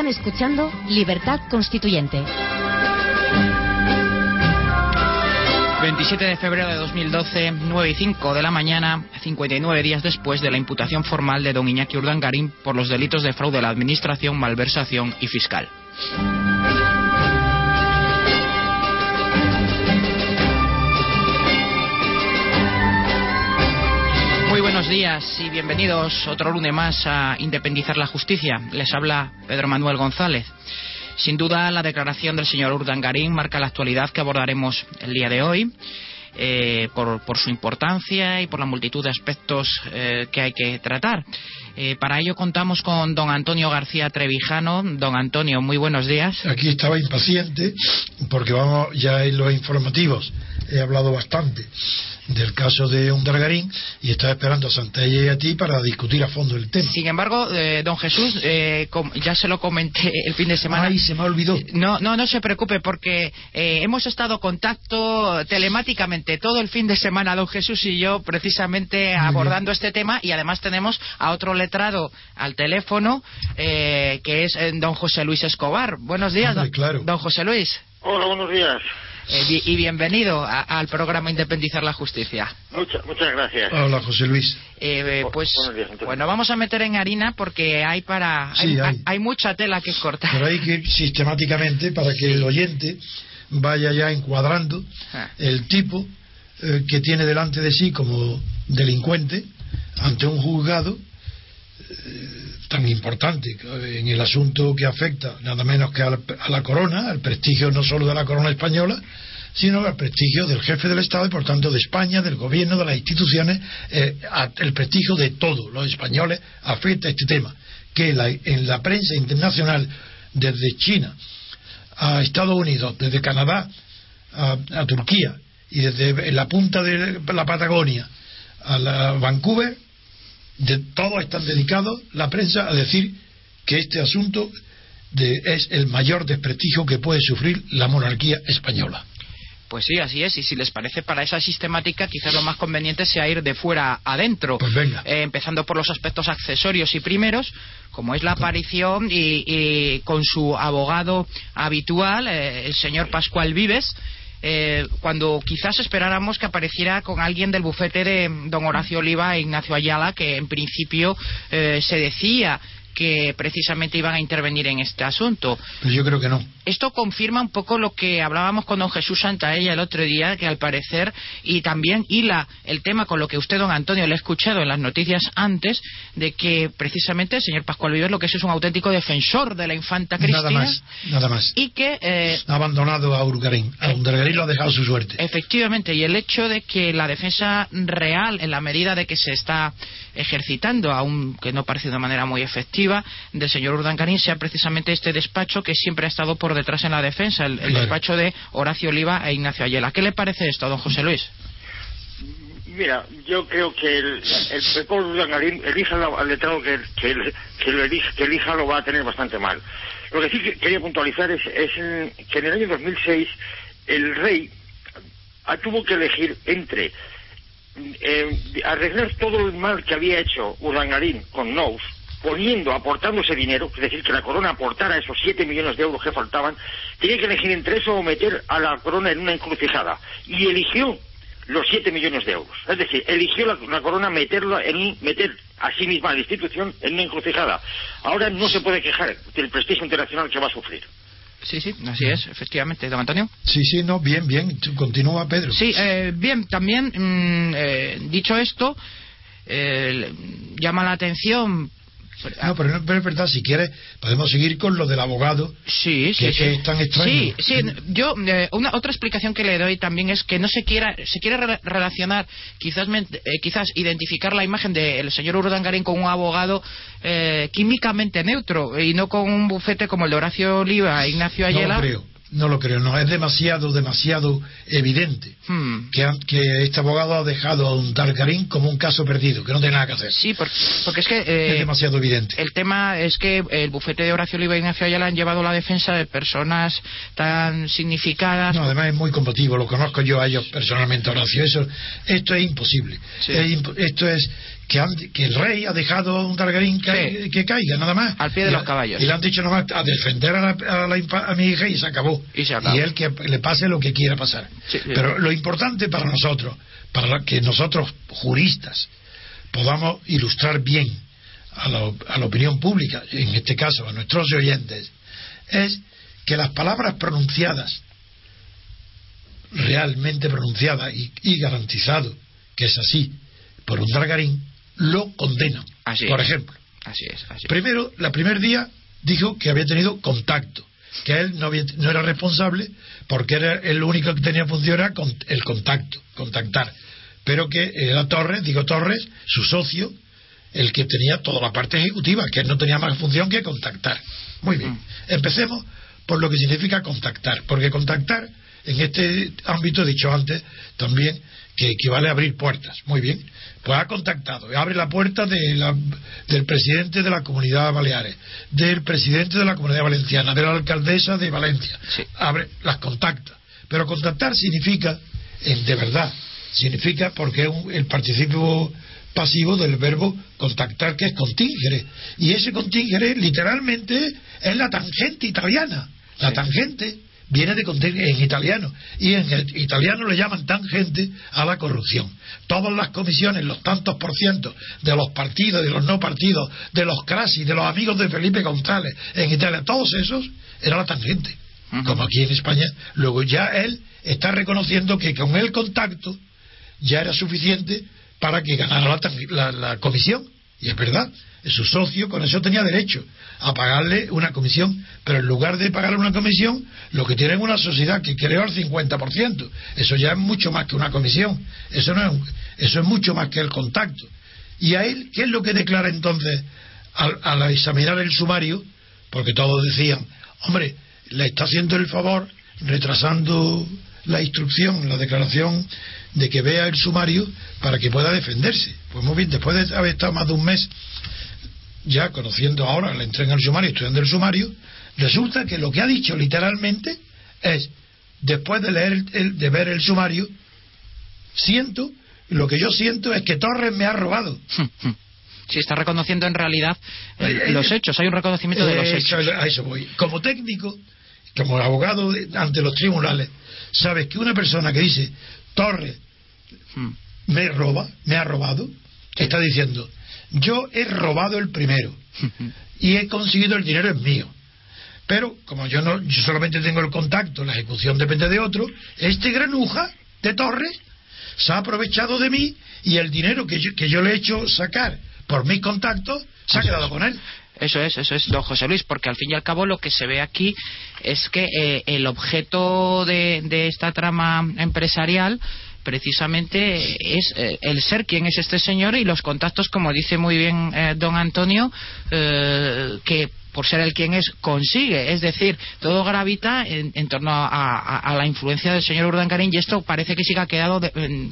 Están escuchando Libertad Constituyente. 27 de febrero de 2012, 9 y 5 de la mañana, 59 días después de la imputación formal de don Iñaki Urdangarín por los delitos de fraude a la administración, malversación y fiscal. Días y bienvenidos otro lunes más a Independizar la Justicia. Les habla Pedro Manuel González. Sin duda, la declaración del señor Urdangarín marca la actualidad que abordaremos el día de hoy. Eh, por, su importancia y por la multitud de aspectos eh, que hay que tratar. Eh, para ello contamos con don Antonio García Trevijano. Don Antonio, muy buenos días. Aquí estaba impaciente porque vamos ya en los informativos. He hablado bastante del caso de Undargarín y estaba esperando a Santella y a ti para discutir a fondo el tema. Sin embargo, eh, don Jesús, eh, ya se lo comenté el fin de semana. Ay, se me olvidó. No, no, no se preocupe porque eh, hemos estado en contacto telemáticamente todo el fin de semana, don Jesús y yo, precisamente Muy abordando bien. este tema y además tenemos a otro letrado al teléfono que es don José Luis Escobar. Buenos días, Hombre, don, claro. don José Luis. Hola, buenos días. Eh, y bienvenido a, al programa Independizar la Justicia. Muchas, muchas gracias. Hola, José Luis. Eh, pues días, bueno, vamos a meter en harina porque hay para Sí, hay, hay. hay mucha tela que cortar. Pero hay que sistemáticamente para que el oyente vaya ya encuadrando Ah. el tipo eh, que tiene delante de sí como delincuente ante un juzgado eh, tan importante en el asunto que afecta nada menos que a la, corona, al prestigio no solo de la corona española, sino al prestigio del jefe del Estado y por tanto de España, del gobierno, de las instituciones, eh, el prestigio de todos los españoles afecta este tema, que la- en la prensa internacional, desde China a Estados Unidos, desde Canadá a, a Turquía y desde la punta de la Patagonia a la Vancouver, de, todos están dedicados la prensa a decir que este asunto de- es el mayor desprestigio que puede sufrir la monarquía española. Pues sí, así es. Y si les parece para esa sistemática, quizás lo más conveniente sea ir de fuera adentro. Pues venga. Eh, empezando por los aspectos accesorios y primeros, como es la aparición y, y con su abogado habitual, eh, el señor Pascual Vives. Eh, cuando quizás esperáramos que apareciera con alguien del bufete de don Horacio Oliva e Ignacio Ayala, que en principio eh, se decía que precisamente iban a intervenir en este asunto. Pero yo creo que no. Esto confirma un poco lo que hablábamos con don Jesús Santaella el otro día, que al parecer, y también hila el tema con lo que usted, don Antonio, le ha escuchado en las noticias antes, de que precisamente el señor Pascual Vives lo que es es un auténtico defensor de la infanta Cristina. Nada más, nada más. Y que, eh, Ha abandonado a Urgarín. A Urgarín lo ha dejado su suerte. efectivamente, y el hecho de que la defensa real, en la medida de que se está ejercitando, aunque no parece de manera muy efectiva, del señor Urdangarín, sea precisamente este despacho que siempre ha estado por detrás en la defensa, el, el Claro. despacho de Horacio Oliva e Ignacio Ayala. ¿Qué le parece esto, don José Luis? Mira, yo creo que el, el Urdangarín, elija la- al letrado que, que, el- que lo elija, que elija lo va a tener bastante mal. Lo que sí que quería puntualizar es, es en- que en el año 2006 el rey tuvo que elegir entre eh, arreglar todo el mal que había hecho Urdangarín con Nous, poniendo, aportando ese dinero, es decir, que la corona aportara esos 7 millones de euros que faltaban, tenía que elegir entre eso o meter a la corona en una encrucijada. Y eligió los 7 millones de euros. Es decir, eligió la, la corona meterla en un- meter a sí misma a la institución en una encrucijada. Ahora no se puede quejar del prestigio internacional que va a sufrir. Sí, sí, así es, efectivamente, don Antonio. Sí, sí, no, bien, bien. Continúa, Pedro. Sí, eh, bien, también, mm, eh, dicho esto, eh, llama la atención. No, pero, no, pero es verdad, si quieres, podemos seguir con lo del abogado. Sí, sí, que- sí. que es tan extraño. Sí, sí, yo eh, una otra explicación que le doy también es que no se quiera se quiere re- relacionar, quizás eh, quizás identificar la imagen del señor Urdangarín con un abogado eh, químicamente neutro y no con un bufete como el de Horacio Oliva Ignacio No Ayala. lo creo, no lo creo. No, es demasiado, demasiado evidente Hmm. que, que este abogado ha dejado a un Targarín como un caso perdido, que no tiene nada que hacer. Sí, por- porque es que es eh, demasiado evidente. El tema es que el bufete de Horacio Oliva e Ignacio Ayala han llevado la defensa de personas tan significadas. No, además es muy combativo, lo conozco yo a ellos personalmente, Horacio. Eso, esto es imposible. Sí. Es esto es que, el rey ha dejado a un Targaryen que, caiga, nada más. Al pie de los caballos. Y le han dicho nada más a defender a, a, mi hija y se acabó. Y, se y él que le pase lo que quiera pasar. Pero lo importante para nosotros, para que nosotros, juristas, podamos ilustrar bien a la, a la opinión pública, en este caso a nuestros oyentes, es que las palabras pronunciadas, realmente pronunciadas y, y garantizado que es así, por un Targaryen, lo condenan. por ejemplo. Así es, Primero, la primer día dijo que había tenido contacto, que él no, no era responsable porque era el único que tenía función era el contacto, contactar. Pero que era Torres, digo Torres, su socio, el que tenía toda la parte ejecutiva, que él no tenía más función que contactar. Muy bien. Mm. Empecemos por lo que significa contactar, porque contactar en este ámbito, he dicho antes, también que equivale a abrir puertas. Muy bien. Pues ha contactado, abre la puerta del presidente de la Comunidad Baleares, del presidente de la Comunidad Valenciana, de la alcaldesa de Valencia. Abre, las contacta. Pero contactar significa, en, de verdad, significa porque es el participio pasivo del verbo contactar, que es contingere. Y ese contingere, literalmente, es la tangente italiana. La tangente viene de en italiano y en italiano le llaman tangente a la corrupción. Todas las comisiones, los tantos por ciento de los partidos, de los no partidos, de los crasi, de los amigos de Felipe González en Italia, todos esos era la tangente. Como aquí en España, luego ya él está reconociendo que con el contacto ya era suficiente para que ganara la comisión. Y es verdad, su socio con eso tenía derecho a pagarle una comisión, pero en lugar de pagarle una comisión, lo que tiene es una sociedad que creó al 50%. Eso ya es mucho más que una comisión, eso, no es, eso es mucho más que el contacto. ¿Y a él qué es lo que declara entonces al, al examinar el sumario? Porque todos decían, hombre, le está haciendo el favor retrasando la instrucción, la declaración de que vea el sumario para que pueda defenderse. Pues muy bien, después de haber estado más de un mes ya conociendo ahora, le entregan el sumario, estudiando el sumario, resulta que lo que ha dicho literalmente es, después de leer el, de ver el sumario, siento, lo que yo siento es que Torres me ha robado. Si está reconociendo en realidad eh, eh, los hechos, hay un reconocimiento de los eh, hechos. A eso voy. Como técnico, como abogado ante los tribunales, sabes que una persona que dice Torres me roba, me ha robado, está diciendo yo he robado el primero y he conseguido el dinero es mío. Pero como yo no, yo solamente tengo el contacto, la ejecución depende de otro, este granuja de Torres se ha aprovechado de mí y el dinero que yo, que yo le he hecho sacar por mis contactos se ha quedado con él. Eso es, eso es, don José Luis, porque al fin y al cabo lo que se ve aquí es que eh, el objeto de, de esta trama empresarial precisamente es eh, el ser quien es este señor y los contactos, como dice muy bien eh, don Antonio, eh, que por ser el quien es, consigue. Es decir, todo gravita en, torno a, la influencia del señor Urdangarín y esto parece que sí que ha quedado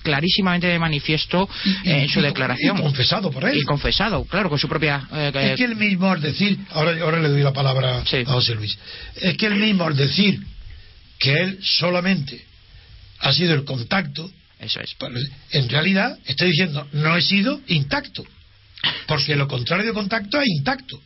clarísimamente de manifiesto en su declaración. Y confesado por él. Y confesado, claro, con su propia... es que él mismo al decir, ahora, ahora le doy la palabra a José Luis, es que él mismo al decir que él solamente ha sido el contacto eso es. En realidad, estoy diciendo, no he sido intacto. Porque lo contrario de contacto es intacto.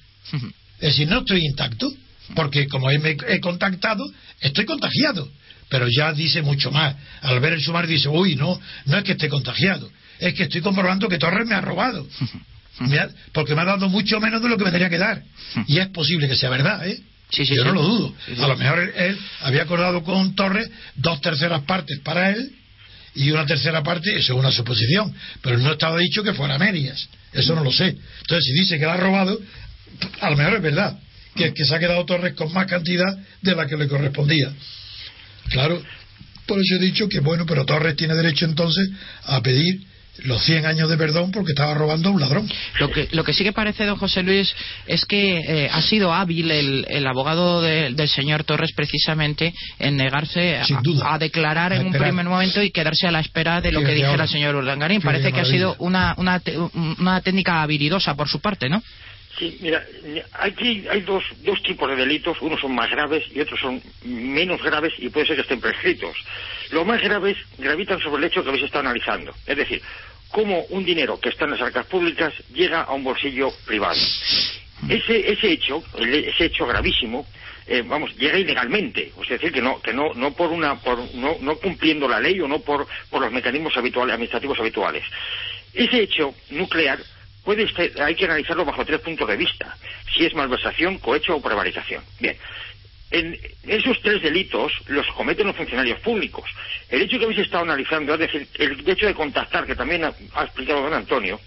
Es decir, no estoy intacto, porque como me he contactado, estoy contagiado. Pero ya dice mucho más. Al ver el sumario dice, uy, no, no es que esté contagiado, es que estoy comprobando que Torres me ha robado. porque me ha dado mucho menos de lo que me tenía que dar. Y es posible que sea verdad, ¿eh? Yo no lo dudo. A lo mejor él había acordado con Torres dos terceras partes para él y una tercera parte, eso es una suposición, pero no estaba dicho que fuera medias, eso no lo sé. Entonces, si dice que la ha robado, a lo mejor es verdad, que, que se ha quedado Torres con más cantidad de la que le correspondía. Claro, por eso he dicho que, bueno, pero Torres tiene derecho entonces a pedir los 100 años de perdón porque estaba robando a un ladrón. Lo que, lo que sí que parece, don José Luis, es que eh, ha sido hábil el, el abogado del señor Torres precisamente en negarse a, declarar en un primer momento y quedarse a la espera de lo que dijera el señor Urdangarín. Parece que ha sido una, una, una técnica habilidosa por su parte, ¿no? Sí, mira, aquí hay dos, dos tipos de delitos, unos son más graves y otros son menos graves y puede ser que estén prescritos. Los más graves gravitan sobre el hecho que habéis estado analizando. Es decir, cómo un dinero que está en las arcas públicas llega a un bolsillo privado. Ese, ese hecho, ese hecho gravísimo, eh, vamos, llega ilegalmente, es decir, que no, que no, no por una, por, no, no cumpliendo la ley o no por, por los mecanismos habituales, administrativos habituales. Ese hecho nuclear puede hay que analizarlo bajo tres puntos de vista, si es malversación, cohecho o prevaricación. Bien, en esos tres delitos los cometen los funcionarios públicos. El hecho que habéis estado analizando, es decir, el hecho de contactar, que también ha, explicado don Antonio,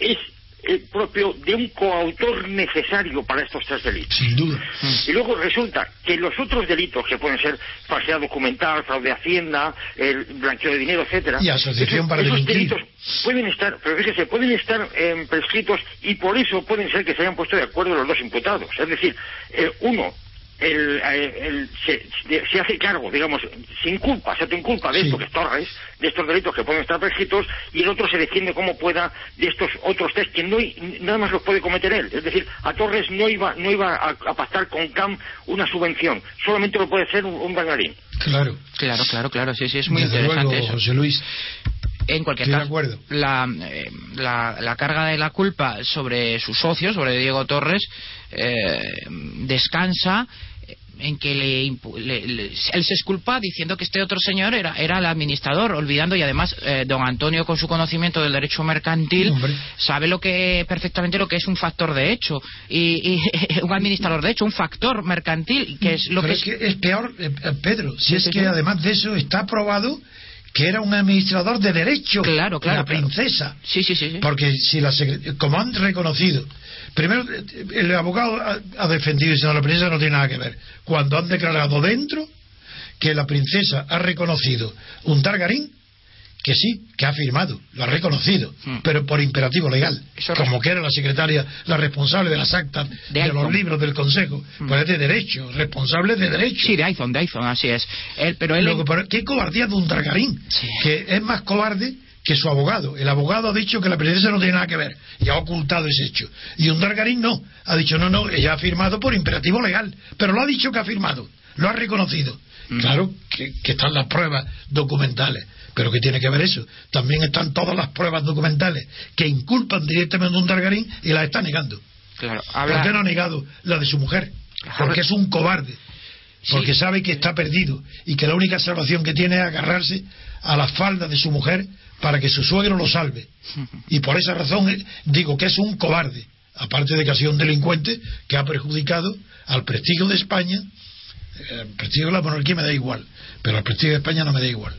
es el propio de un coautor necesario para estos tres delitos. Sin duda. Y luego resulta que los otros delitos, que pueden ser falsedad documental, fraude de hacienda, el blanqueo de dinero, etcétera, y asociación para esos delitos pueden estar, pero fíjese, pueden estar eh, prescritos y por eso pueden ser que se hayan puesto de acuerdo los dos imputados. Es decir, eh, uno el, el, se, hace cargo, digamos, sin culpa, se te inculpa de esto que es Torres, de estos delitos que pueden estar prescritos, y el otro se defiende como pueda de estos otros tres que no nada más los puede cometer él. Es decir, a Torres no iba, no iba a, pactar con CAM una subvención, solamente lo puede hacer un, un Claro, claro, claro, claro, sí, sí, es muy interesante eso. José Luis. En cualquier caso, la, eh, la, la, carga de la culpa sobre su socio, sobre Diego Torres, eh, descansa en que le, él se esculpa diciendo que este otro señor era, era el administrador, olvidando y además eh, don Antonio con su conocimiento del derecho mercantil sabe lo que perfectamente lo que es un factor de hecho y, un administrador de hecho, un factor mercantil que es lo que es... es peor, Pedro, si es que además de eso está probado que era un administrador de derecho. Claro, claro. La princesa. Sí, sí, sí, Porque si la como han reconocido, primero el abogado ha, defendido y dice, no, la princesa no tiene nada que ver. Cuando han declarado dentro que la princesa ha reconocido un Targarín que sí, que ha firmado, lo ha reconocido, hmm. pero por imperativo legal, como que era la secretaria, la responsable de las actas de, los libros del Consejo, hmm. pues es de derecho, responsable de derecho. Sí, de Aizon, de Aizon, así es. Él, pero él... ¿Qué cobardía de un Targarín? Que es más cobarde que su abogado. El abogado ha dicho que la princesa no tiene nada que ver y ha ocultado ese hecho. Y un Dargarín no. Ha dicho, no, no, ella ha firmado por imperativo legal. Pero lo ha dicho que ha firmado. Lo ha reconocido. Hmm. Claro que, que, están las pruebas documentales. Pero ¿qué tiene que ver eso? También están todas las pruebas documentales que inculpan directamente a un Targarín y las está negando. Claro, ¿Por qué no ha negado la de su mujer? Porque es un cobarde. Porque sabe que está perdido y que la única salvación que tiene es agarrarse a la falda de su mujer para que su suegro lo salve. Y por esa razón eh, digo que es un cobarde, aparte de que ha sido un delincuente que ha perjudicado al prestigio de España. El eh, prestigio de la monarquía me da igual, pero al prestigio de España no me da igual.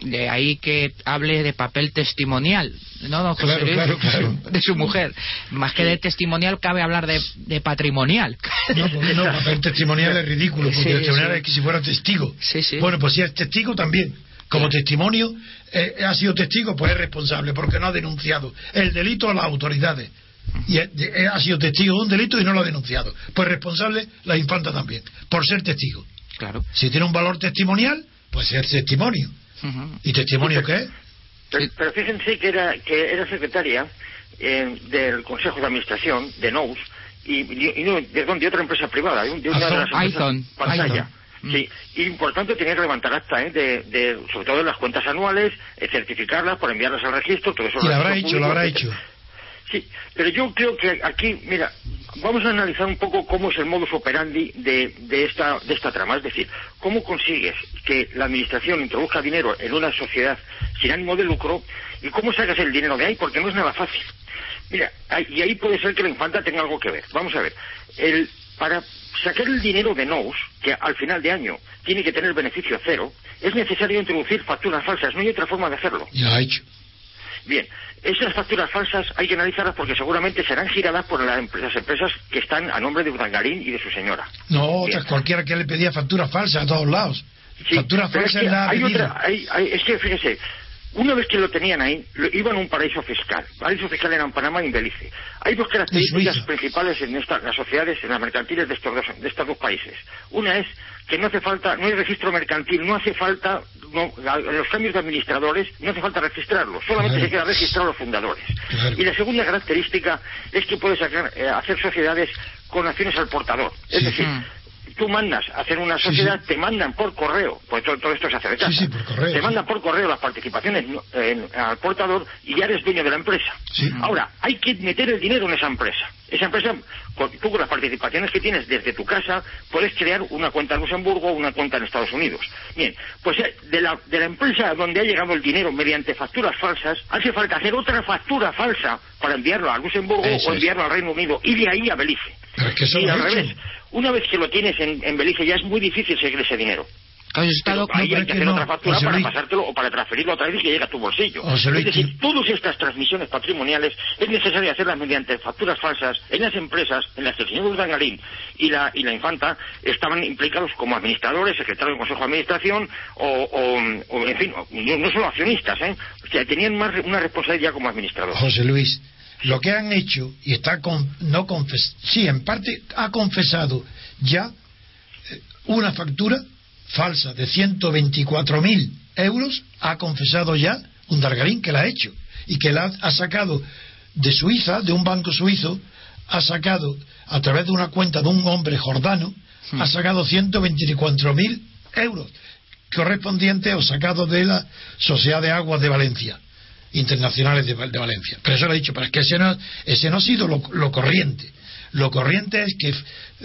De ahí que hable de papel testimonial, ¿no, don José claro, claro, De su mujer. Más que de testimonial, cabe hablar de, patrimonial. No, porque no, papel testimonial es ridículo, porque testimonial es que si fuera testigo. Bueno, pues si es testigo también. Como testimonio, eh, ha sido testigo, pues es responsable, porque no ha denunciado el delito a las autoridades. Y ha sido testigo de un delito y no lo ha denunciado. Pues responsable la infanta también, por ser testigo. Claro. Si tiene un valor testimonial, pues es testimonio. ¿Y testimonio qué Pero, fíjense que era, que era secretaria eh, del Consejo de Administración de NOUS y, de, otra empresa privada, de, una de las empresas Sí, y por tanto tenía que levantar acta, ¿eh? de, sobre todo de las cuentas anuales, eh, certificarlas por enviarlas al registro, todo eso. lo habrá hecho, lo habrá hecho. Sí, pero yo creo que aquí, mira, vamos a analizar un poco cómo es el modus operandi de, de, esta, de esta trama. Es decir, cómo consigues que la administración introduzca dinero en una sociedad sin ánimo de lucro y cómo sacas el dinero de ahí, porque no es nada fácil. Mira, y ahí puede ser que la infanta tenga algo que ver. Vamos a ver. El, para sacar el dinero de NOS, que al final de año tiene que tener beneficio cero, es necesario introducir facturas falsas. No hay otra forma de hacerlo. Ya ha hecho. Bien, esas facturas falsas hay que analizarlas porque seguramente serán giradas por las empresas que están a nombre de Udangarín y de su señora. No, cualquiera que le pedía facturas falsas a todos lados. facturas falsas es la hay otra, es que fíjese, una vez que lo tenían ahí, iban a un paraíso fiscal. Paraíso fiscal era en Panamá y en Belice. Hay dos características principales en las sociedades, en las mercantiles de estos, dos, de estos dos países. Una es que no hace falta, no hay registro mercantil, no hace falta, los cambios de administradores, no hace falta registrarlos, solamente se queda registrar los fundadores. Y la segunda característica es que puedes eh, hacer sociedades con acciones al portador. Es decir, tú mandas a hacer una sociedad, te mandan por correo, pues todo, todo esto se hace de casa. Sí, sí, por correo, Te mandan por correo las participaciones al portador y ya eres dueño de la empresa. Ahora, hay que meter el dinero en esa empresa. Esa empresa, con- tú con las participaciones que tienes desde tu casa, puedes crear una cuenta en Luxemburgo o una cuenta en Estados Unidos. Bien, pues eh, de la, de la empresa donde ha llegado el dinero mediante facturas falsas, hace falta hacer otra factura falsa para enviarlo a Luxemburgo Eso o es. enviarlo al Reino Unido y de ahí a Belice. Y al revés, una vez que lo tienes en, en Belice ya es muy difícil seguir ese dinero. Claro, Pero ahí pero hay es que hacer no, otra factura José para Luis. pasártelo o para transferirlo otra vez y que llegue a tu bolsillo. José Luis, es decir, todas estas transmisiones patrimoniales es necesario hacerlas mediante facturas falsas en las empresas en las que el señor Urdangarín y la, y la infanta estaban implicados como administradores, secretarios del Consejo de Administración o, o- o, en fin, no, no solo accionistas, ¿eh? O sea, tenían más re- una responsabilidad como administradores. José Luis, lo que han hecho y está con, no confes, sí, en parte ha confesado ya eh, una factura falsa de 124.000 euros, ha confesado ya un Dargarín que la ha hecho y que la ha, sacado de Suiza, de un banco suizo, ha sacado a través de una cuenta de un hombre jordano, ha sacado 124.000 euros correspondientes o sacados de la Sociedad de Aguas de Valencia internacionales de Valencia. Pero eso lo he dicho, pero es que ese no, ese no ha sido lo, lo corriente. Lo corriente es que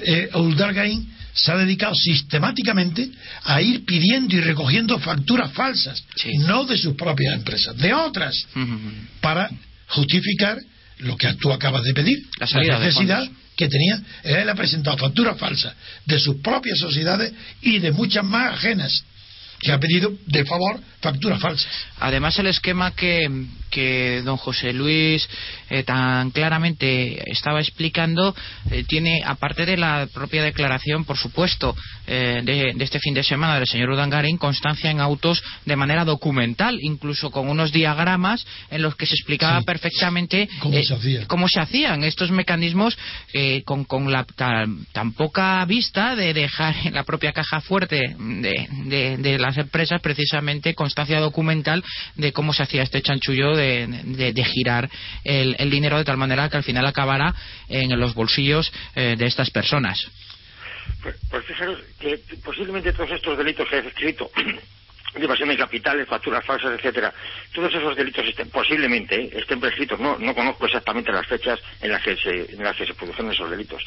eh, Uldargain se ha dedicado sistemáticamente a ir pidiendo y recogiendo facturas falsas, Sí. no de sus propias empresas, de otras, para justificar lo que tú acabas de pedir, La de necesidad que tenía. Él ha presentado facturas falsas de sus propias sociedades y de muchas más ajenas, que ha pedido de favor facturas falsas. Además, el esquema que, que don José Luis eh, tan claramente estaba explicando eh, tiene, aparte de la propia declaración, por supuesto, eh, de, de este fin de semana del señor Udangarín, constancia en autos de manera documental, incluso con unos diagramas en los que se explicaba Sí. perfectamente Cómo eh, se hacía. cómo se hacían estos mecanismos con, con la tan, tan poca vista de dejar en la propia caja fuerte de, de- de las empresas precisamente constancia documental de cómo se hacía este chanchullo de, girar el, el dinero de tal manera que al final acabara en los bolsillos eh, de estas personas. Pues, pues fijaros que posiblemente todos estos delitos que he descrito, de evasión de capitales, facturas falsas, etcétera, todos esos delitos estén, posiblemente eh, estén prescritos. No, no conozco exactamente las fechas en las que se, en las que se produjeron esos delitos.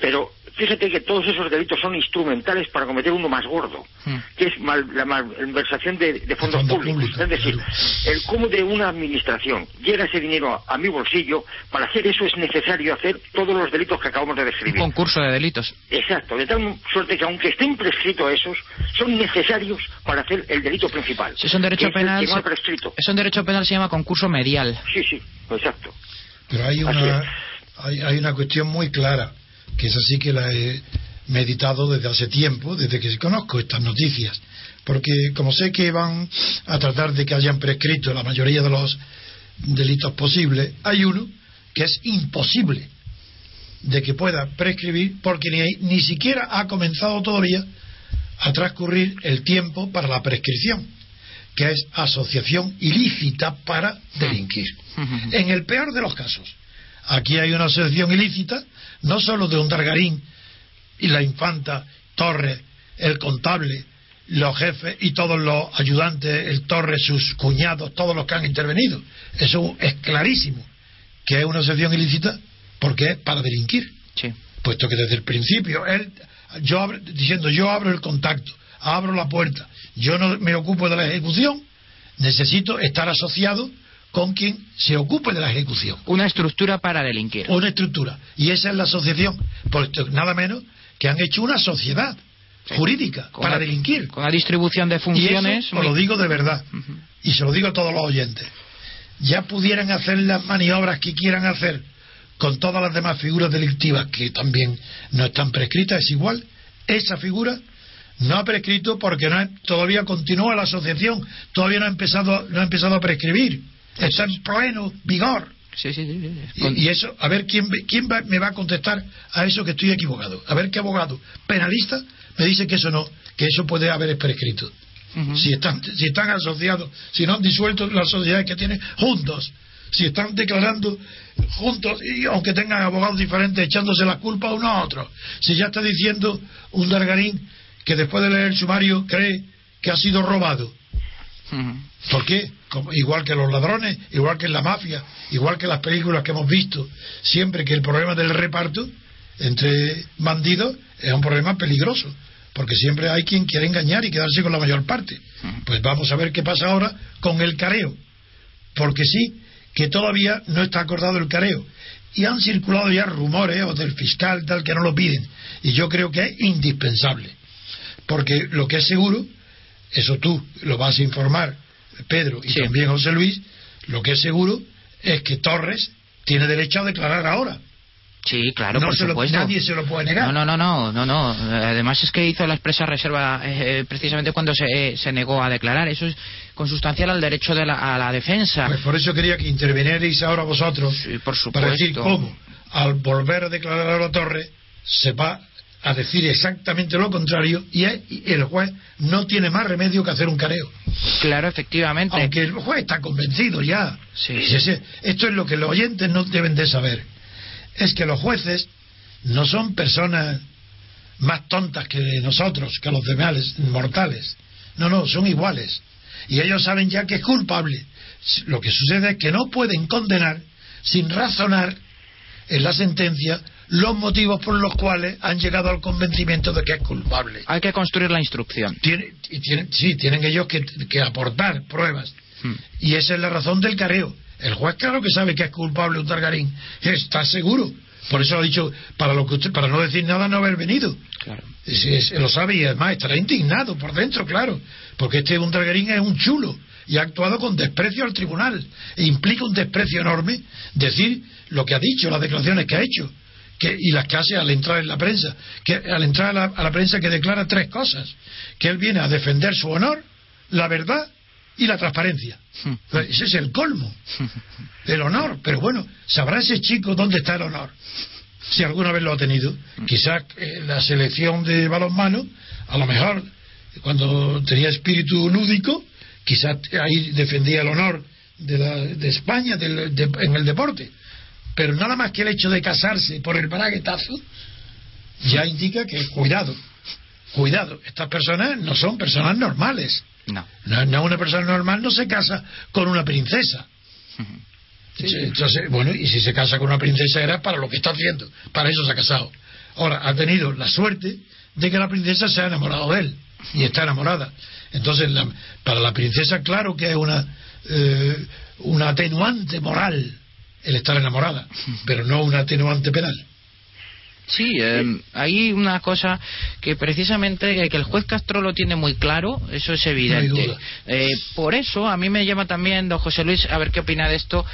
Pero fíjate que todos esos delitos son instrumentales para cometer uno más gordo, Hmm. que es mal- la malversación de, de fondos públicos. es decir, el cómo de una administración llega ese dinero a, a mi bolsillo, para hacer eso es necesario hacer todos los delitos que acabamos de Un describir. concurso de delitos. Exacto, de tal suerte que aunque estén prescritos esos, son necesarios para hacer el delito principal. Si es un derecho es penal, que no ha se- prescrito. eso en derecho penal se llama concurso medial. Sí, sí, exacto. Pero hay una, es. hay, hay una cuestión muy clara, que es así que la he meditado desde hace tiempo, desde que conozco estas noticias. Porque como sé que van a tratar de que hayan prescrito la mayoría de los delitos posibles, hay uno que es imposible de que pueda prescribir porque ni, ni siquiera ha comenzado todavía a transcurrir el tiempo para la prescripción, que es asociación ilícita para delinquir. En el peor de los casos, aquí hay una asociación ilícita, no solo de un Dargarín y la infanta Torres, el contable, los jefes y todos los ayudantes, el Torres, sus cuñados, todos los que han intervenido. Eso es clarísimo, que es una asociación ilícita porque es para delinquir Sí. puesto que desde el principio él yo abro- diciendo yo abro el contacto abro la puerta. Yo no me ocupo de la ejecución necesito estar asociado con quien se ocupe de la ejecución. Una estructura para delinquir. una estructura. Y esa es la asociación. Puesto nada menos que han hecho una sociedad jurídica Con para la- delinquir. Con la distribución de y funciones. eso os lo digo de verdad. Y se lo digo a todos los oyentes. Ya pudieran hacer las maniobras que quieran hacer con todas las demás figuras delictivas que también no están prescritas, es igual. Esa figura no ha prescrito porque no ha- todavía continúa la asociación, todavía no ha empezado, no ha empezado a prescribir. Está en pleno vigor. Sí, sí, sí, sí. Con- Y, y eso, a ver quién, quién va- me va a contestar a eso que estoy equivocado. A ver qué abogado penalista me dice que eso no, que eso puede haber prescrito. Si están, si están asociados, si no han disuelto las sociedades que tienen juntos, si están declarando juntos, y aunque tengan abogados diferentes, echándose la culpa uno a otro. Si ya está diciendo un Dargarín que después de leer el sumario cree que ha sido robado. ¿Por qué? igual que los ladrones, igual que en la mafia, igual que las películas que hemos visto, siempre que el problema del reparto entre bandidos es un problema peligroso, porque siempre hay quien quiere engañar y quedarse con la mayor parte. Pues vamos a ver qué pasa ahora con el careo, porque sí, que todavía no está acordado el careo. Y han circulado ya rumores o del fiscal tal que no lo piden. Y yo creo que es indispensable. Porque lo que es seguro, eso tú lo vas a informar Pedro y también José Luis, lo que es seguro es que Torres tiene derecho a declarar ahora. Sí, claro, por supuesto. nadie se lo puede negar. No, no, no, no, no, Además es que hizo la expresa reserva eh, precisamente cuando se, se, negó a declarar. Eso es consustancial al derecho de la, a la defensa. Pues por eso quería que intervinierais ahora vosotros sí, por supuesto. para decir cómo, al volver a declarar a la Torre, se va a decir exactamente lo contrario y el juez no tiene más remedio que hacer un careo. Claro, efectivamente. Aunque el juez está convencido ya. Sí. Esto es lo que los oyentes no deben de saber. Es que los jueces no son personas más tontas que nosotros, que los demás mortales. No, no, son iguales. Y ellos saben ya que es culpable. Lo que sucede es que no pueden condenar sin razonar en la sentencia los motivos por los cuales han llegado al convencimiento de que es culpable. Hay que construir la instrucción. Tiene, sí, tienen ellos que, aportar pruebas. Hmm. Y esa es la razón del careo. El juez claro que sabe que es culpable un Targarín. Está seguro. Por eso ha dicho, para lo que usted, para no decir nada, no haber venido. Claro. lo sabe y además estará indignado por dentro, claro. Porque este un Targarín es un chulo y ha actuado con desprecio al tribunal. E implica un desprecio enorme decir lo que ha dicho, las declaraciones que ha hecho y las que hace al entrar en la prensa, que al entrar a la, prensa que declara tres cosas, que él viene a defender su honor, la verdad y la transparencia. Ese es el colmo, el honor. Pero bueno, ¿sabrá ese chico dónde está el honor? Si alguna vez lo ha tenido. Quizás en la selección de balonmano, a lo mejor cuando tenía espíritu lúdico, quizás ahí defendía el honor de, la, de España en el deporte pero nada más que el hecho de casarse por el braguetazo ya indica que cuidado, cuidado, estas personas no son personas normales. No. No, una persona normal no se casa con una princesa. Entonces, bueno, y si se casa con una princesa era para lo que está haciendo, para eso se ha casado. Ahora, ha tenido la suerte de que la princesa se ha enamorado de él y está enamorada. Entonces, para la princesa, claro que es una, eh, una atenuante moral el estar enamorada, pero no un atenuante penal. Sí, eh, hay una cosa que precisamente que el juez Castro lo tiene muy claro, eso es evidente. Eh, por eso a mí me llama también, don José Luis, a ver qué opina de esto,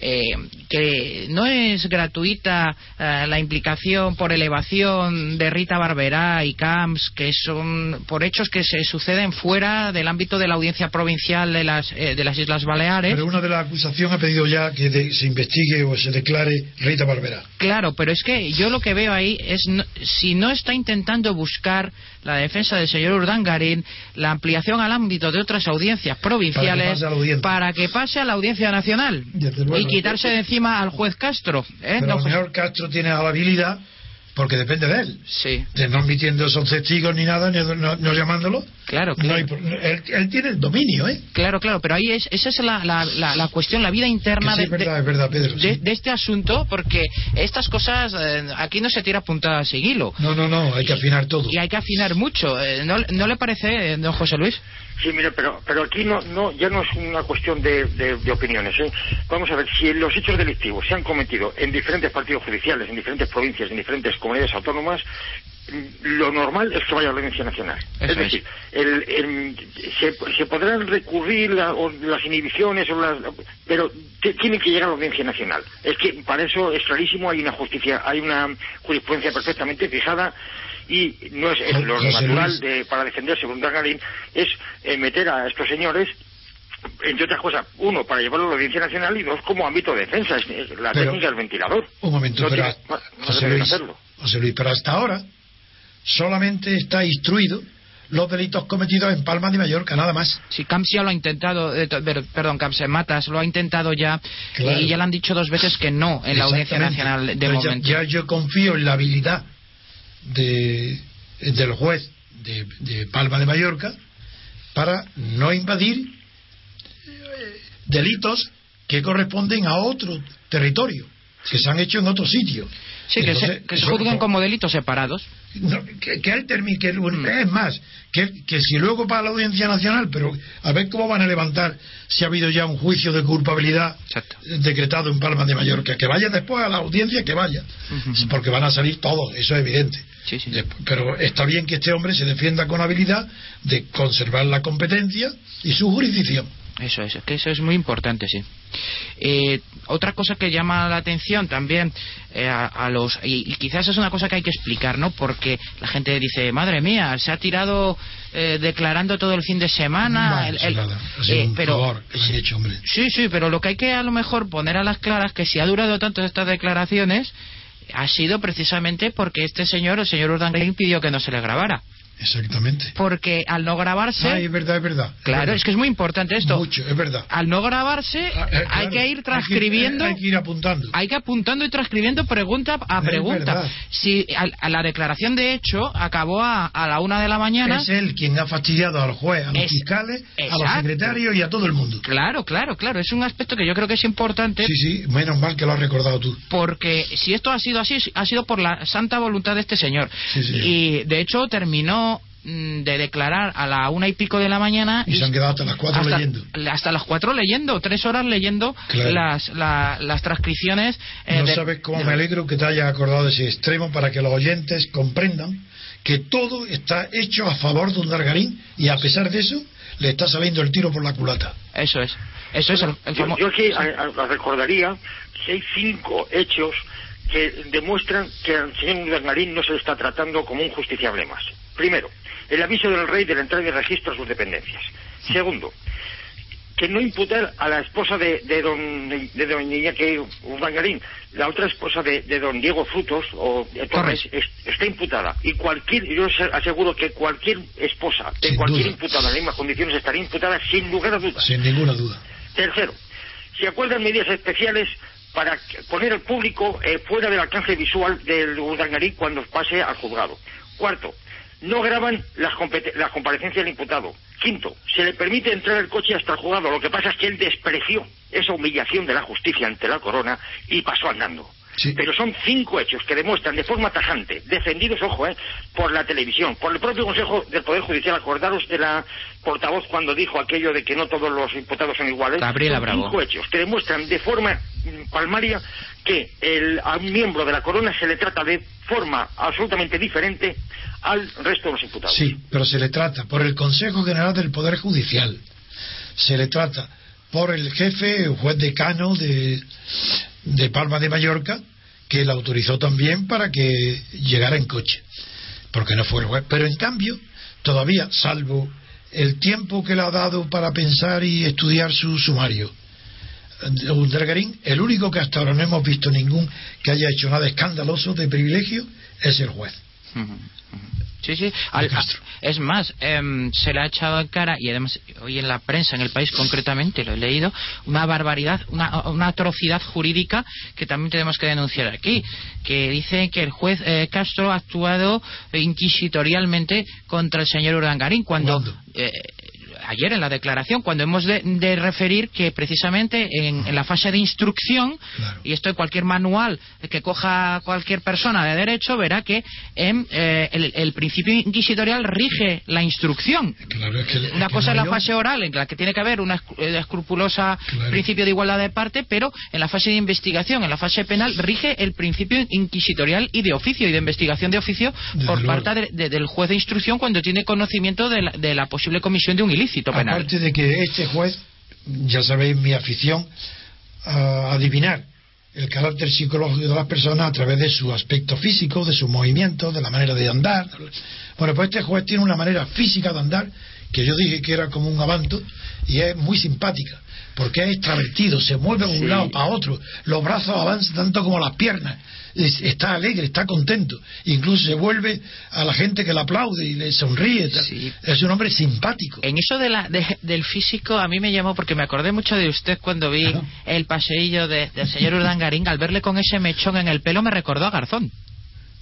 eh, que no es gratuita eh, la implicación por elevación de Rita Barberá y Camps, que son por hechos que se suceden fuera del ámbito de la audiencia provincial de las, eh, de las Islas Baleares. Pero una de las acusaciones ha pedido ya que se investigue o se declare Rita Barberá. Claro, pero es que yo lo que veo ahí es si no está intentando buscar la defensa del señor Urdangarín la ampliación al ámbito de otras audiencias provinciales para que pase a la audiencia, nacional y quitarse de encima al juez Castro. ¿eh? Pero el señor Castro tiene la habilidad porque depende de él. Sí. De no admitiendo esos testigos ni nada, ni no, llamándolo. Claro, él, tiene el dominio, ¿eh? Claro, claro, pero ahí es, esa es la, la, la, cuestión, la vida interna de, de, este asunto, porque estas cosas, eh, aquí no se tira puntada a seguilo. No, no, no, hay que afinar todo. Y hay que afinar mucho. Eh, ¿No, ¿No le parece, don José Luis? Sí, mire, pero, pero aquí no, no, ya no es una cuestión de, de, opiniones. ¿eh? Vamos a ver, si los hechos delictivos se han cometido en diferentes partidos judiciales, en diferentes provincias, en diferentes comunidades autónomas, lo normal es que vaya a la Audiencia Nacional. es decir, el, se, podrán recurrir las inhibiciones, o las, pero tienen que llegar a la Audiencia Nacional. Es que para eso es clarísimo, hay una justicia, hay una jurisprudencia perfectamente fijada y no es, lo natural de, para defenderse contra Garín es eh, meter a estos señores entre otras cosas, uno, para llevarlo a la Audiencia Nacional y dos, como ámbito de defensa, es, la técnica del ventilador. Un momento, pero, José, Luis, pero hasta ahora solamente está instruido los delitos cometidos en Palma de Mallorca, nada más. Sí, Camps ya lo ha intentado, eh, perdón, Camps eh, Matas lo ha intentado ya y ya le han dicho dos veces que no en la Audiencia Nacional de momento. Ya, yo confío en la habilidad de, del juez de, Palma de Mallorca para no invadir delitos que corresponden a otro territorio, que se han hecho en otro sitio. Sí, que, se, que juzguen como delitos separados. que, que, que mm. es más, que, que si luego para la Audiencia Nacional, pero a ver cómo van a levantar si ha habido ya un juicio de culpabilidad decretado en Palma de Mallorca, que vaya después a la audiencia, que vaya, porque van a salir todos, eso es evidente. Pero está bien que este hombre se defienda con habilidad de conservar la competencia y su jurisdicción. Eso es, que eso es muy importante, sí. Eh, otra cosa que llama la atención también eh, a, los y, quizás es una cosa que hay que explicar, ¿no? Porque la gente dice, madre mía, se ha tirado eh, declarando todo el fin de semana. pero sí, sí, pero lo que hay que a lo mejor poner a las claras que si ha durado tanto estas declaraciones ha sido precisamente porque este señor, el señor Urdangarín, pidió que no se le grabara. Exactamente. Porque al no grabarse. Ah, es verdad, es verdad. claro, es que es muy importante esto. Mucho, es verdad. Al no grabarse, ah, eh, hay que ir transcribiendo. Hay que, ir apuntando. Hay que apuntando y transcribiendo pregunta a pregunta. Si a, la declaración de hecho acabó a, la una de la mañana. Es él quien ha fastidiado al juez, a los fiscales, a los secretarios y a todo el mundo. Claro, claro, claro. Es un aspecto que yo creo que es importante. Sí, sí, menos mal que lo has recordado tú. Porque si esto ha sido así, ha sido por la santa voluntad de este señor. Sí, sí. Y de hecho terminó de declarar a la una y pico de la mañana y, se han quedado hasta las cuatro leyendo. hasta las cuatro leyendo tres horas leyendo las, las transcripciones eh, no sabes cómo me alegro que te hayas acordado de ese extremo para que los oyentes comprendan que todo está hecho a favor de un Dargarín y a pesar de eso le está saliendo el tiro por la culata. Eso es eso es el, yo, aquí recordaría que hay cinco hechos que demuestran que al señor Dargarín no se le está tratando como un justiciable más. Primero el aviso del rey de la entrada de registro a sus dependencias. Segundo, que no imputar a la esposa de, de don de don Iñaki Urdangarín, la otra esposa de, don Diego Frutos o Torres, está imputada y cualquier yo aseguro que cualquier esposa de cualquier imputada en las mismas condiciones estaría imputada sin lugar a dudas. Sin ninguna duda. Tercero, se acuerdan medidas especiales para poner al público eh, fuera del alcance visual del Urdangarín cuando pase al juzgado. Cuarto, no graban las, comparecencias del imputado. Quinto, se le permite entrar el coche hasta el juzgado. Lo que pasa es que él despreció esa humillación de la justicia ante la corona y pasó andando. Pero son cinco hechos que demuestran de forma tajante, defendidos, ojo, eh, por la televisión, por el propio Consejo del Poder Judicial. Acordaros de la portavoz cuando dijo aquello de que no todos los imputados son iguales. Gabriela son cinco hechos que demuestran de forma palmaria que el, a un miembro de la corona se le trata de forma absolutamente diferente al resto de los imputados. Sí, pero se le trata por el Consejo General del Poder Judicial. Se le trata por el jefe, el juez decano de, de Palma de Mallorca, que la autorizó también para que llegara en coche, porque no fue el juez. Pero en cambio, todavía, salvo el tiempo que le ha dado para pensar y estudiar su sumario, Undergarín, el único que hasta ahora no hemos visto ningún que haya hecho nada escandaloso de privilegio es el juez. Sí, sí. es más, em, se le ha echado en cara, y además hoy en la prensa, en el país concretamente, lo he leído, una barbaridad, una, atrocidad jurídica que también tenemos que denunciar aquí, que dice que el juez eh, Castro ha actuado inquisitorialmente contra el señor Urdangarín cuando ayer en la declaración, cuando hemos de, referir que precisamente en, la fase de instrucción, y esto en cualquier manual que coja cualquier persona de derecho, verá que en, eh, el, principio inquisitorial rige la instrucción. una cosa es la fase oral, en la que tiene que haber un escrupulosa principio de igualdad de parte, pero en la fase de investigación, en la fase penal, rige el principio inquisitorial y de oficio y de investigación de oficio por parte del juez de instrucción cuando tiene conocimiento de la posible comisión de un ilícito. Aparte de que este juez, ya sabéis mi afición a adivinar el carácter psicológico de las personas a través de su aspecto físico, de su movimiento, de la manera de andar. Bueno, pues este juez tiene una manera física de andar que yo dije que era como un avanto, y es muy simpática, porque es extravertido, se mueve de un lado para otro, los brazos avanzan tanto como las piernas, está alegre, está contento, incluso se vuelve a la gente que le aplaude y le sonríe. Es un hombre simpático. En eso de la, del físico a mí me llamó porque me acordé mucho de usted cuando vi el paseillo del señor Urdangarín, al verle con ese mechón en el pelo me recordó a Garzón.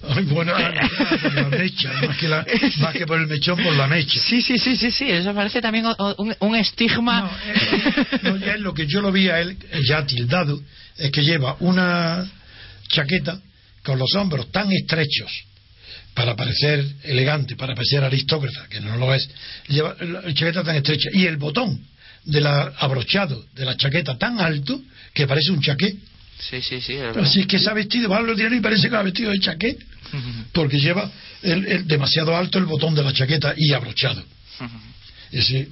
Ay, bueno, la mecha, más que, por el mechón, por la mecha. Sí, sí, sí, sí, sí, eso parece también un, estigma. No, eh, eh, ya lo que yo lo vi a él, ya tildado, es que lleva una chaqueta con los hombros tan estrechos para parecer elegante, para parecer aristócrata, que no lo es, lleva la chaqueta tan estrecha y el botón de la abrochado de la chaqueta tan alto que parece un chaqué. Sí, sí, sí. Así es que se ha vestido, va a los y parece que ha vestido de chaqué, porque lleva el, demasiado alto el botón de la chaqueta y abrochado.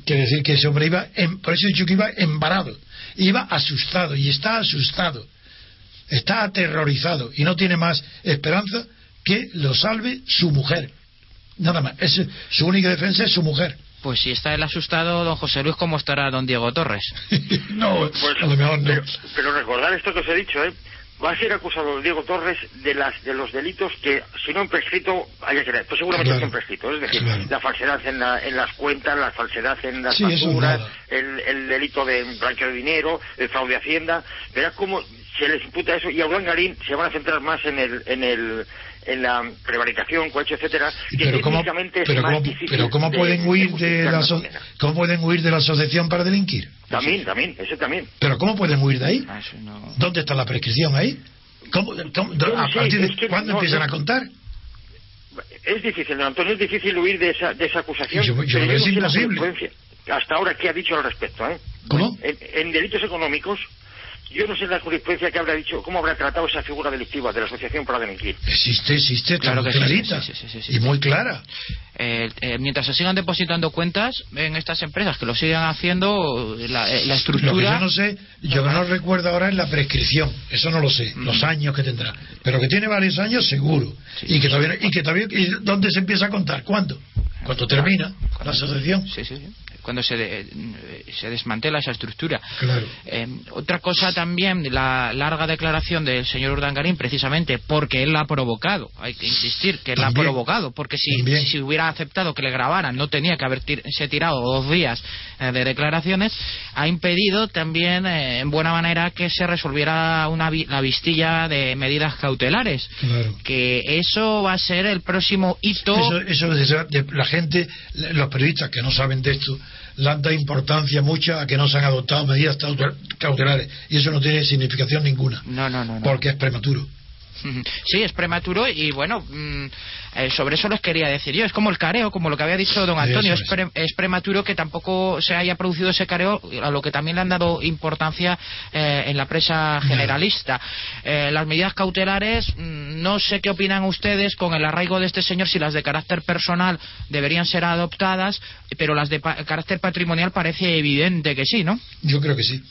quiere decir que ese hombre iba, por eso he dicho que iba embarado, iba asustado y está asustado está aterrorizado y no tiene más esperanza que lo salve su mujer. Nada más. Es, su única defensa es su mujer. Pues si está el asustado, don José Luis, ¿cómo estará don Diego Torres? no, pues, a lo mejor no. Pero, recordar esto que os he dicho, ¿eh? va a ser acusado Diego Torres de las de los delitos que si no en prescrito haya que pues seguramente claro, en prescrito es decir la falsedad en, en, las cuentas la falsedad en las facturas el, el, delito de blanqueo de dinero el fraude de hacienda verás cómo se les imputa eso y a Garín se van a centrar más en el en el en la prevaricación, cohecho, etcétera, pero cómo, pero, cómo, pero cómo pueden huir de, la cómo pueden huir de la asociación para delinquir también también eso también pero cómo pueden huir de ahí ah, dónde está la prescripción ahí ¿Cómo, a partir de cuándo empiezan a contar es difícil, don Antonio, es difícil huir de esa, de esa acusación. Yo, pero es imposible. Hasta ahora, ¿qué ha dicho al respecto? Eh? ¿Cómo? en, delitos económicos, yo no sé la jurisprudencia que habrá dicho, cómo habrá tratado esa figura delictiva de la asociación para delinquir. Existe, existe, claro que clarita y muy clara. Eh, eh, mientras se sigan depositando cuentas en estas empresas, que lo sigan haciendo, la, eh, estructura. Lo que yo no sé, yo no recuerdo ahora es la prescripción, eso no lo sé, los años que tendrá, pero que tiene varios años seguro. y que todavía, y que todavía, y ¿dónde se empieza a contar? ¿Cuándo? ¿Cuándo termina la asociación? Sí, sí, sí cuando se, se desmantela esa estructura. Eh, otra cosa también, la larga declaración del señor Urdangarín, precisamente porque él la ha provocado, hay que insistir que él la ha provocado, porque si, si, hubiera aceptado que le grabaran, no tenía que haberse tirado dos días eh, de declaraciones, ha impedido también, eh, en buena manera, que se resolviera una la vistilla de medidas cautelares. Que eso va a ser el próximo hito. Eso, eso, la gente, los periodistas que no saben de esto, le importancia mucha a que no se han adoptado medidas cautelares y eso no tiene significación ninguna. No, no, no. Porque es prematuro. Sí, es prematuro y bueno, mm, eh, sobre eso les quería decir yo. Es como el careo, como lo que había dicho don Antonio. Es, prematuro que tampoco se haya producido ese careo, a lo que también le han dado importancia eh, en la presa generalista. Eh, las medidas cautelares, mm, no sé qué opinan ustedes con el arraigo de este señor, si las de carácter personal deberían ser adoptadas, pero las de carácter patrimonial parece evidente que sí, ¿no? Yo creo que sí.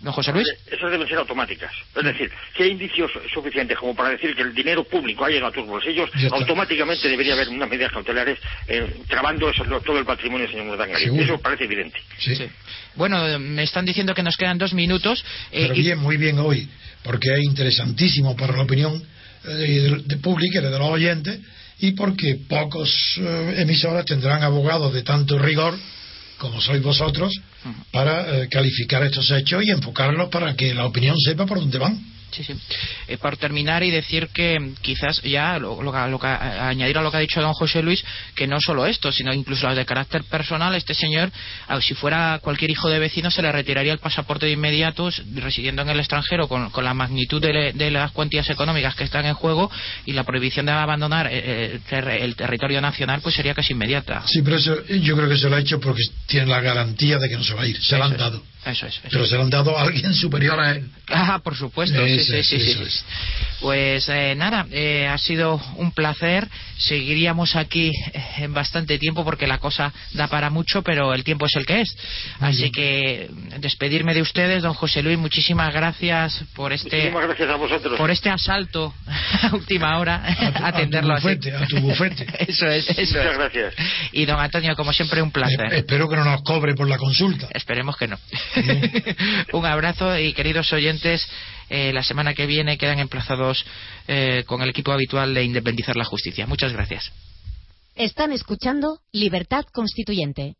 ¿No, José Luis? Esas deben ser automáticas. Es decir, si hay indicios suficientes como para decir que el dinero público ha llegado a tus bolsillos, automáticamente debería haber unas medidas cautelares eh, trabando todo el patrimonio del señor Murdangarín. Eso parece evidente. Sí. Bueno, me están diciendo que nos quedan dos minutos. Eh, Pero bien, muy bien hoy, porque es interesantísimo para la opinión eh, de, pública y de los oyentes, y porque pocos eh, emisoras tendrán abogados de tanto rigor como sois vosotros, para eh, calificar estos hechos y enfocarlos para que la opinión sepa por dónde van. Sí, sí. Eh, por terminar y decir que quizás ya lo, lo, añadir a lo que ha dicho don José Luis, que no solo esto, sino incluso las de carácter personal, este señor, si fuera cualquier hijo de vecino, se le retiraría el pasaporte de inmediato, residiendo en el extranjero, con, la magnitud de, las cuantías económicas que están en juego y la prohibición de abandonar eh, eh, el, territorio nacional, pues sería casi inmediata. Sí, pero eso, yo creo que se lo ha hecho porque tiene la garantía de que no se va a ir. Se lo han dado. Eso es. Pero se lo han dado a alguien superior a él. Ah, por supuesto. Sí, sí, sí, Pues eh, nada, eh, ha sido un placer seguiríamos aquí eh, en bastante tiempo porque la cosa da para mucho, pero el tiempo es el que es. Así que despedirme de ustedes, don José Luis, muchísimas gracias por este gracias a vosotros. por este asalto a última hora a atenderlo tu bufete, así. a tu bufete. eso es, eso Muchas es. gracias. Y don Antonio, como siempre, un placer. Eh, espero que no nos cobre por la consulta. Esperemos que no. Un abrazo y queridos oyentes, eh, la semana que viene quedan emplazados eh, con el equipo habitual de Independizar la Justicia. Muchas gracias. Están escuchando Libertad Constituyente.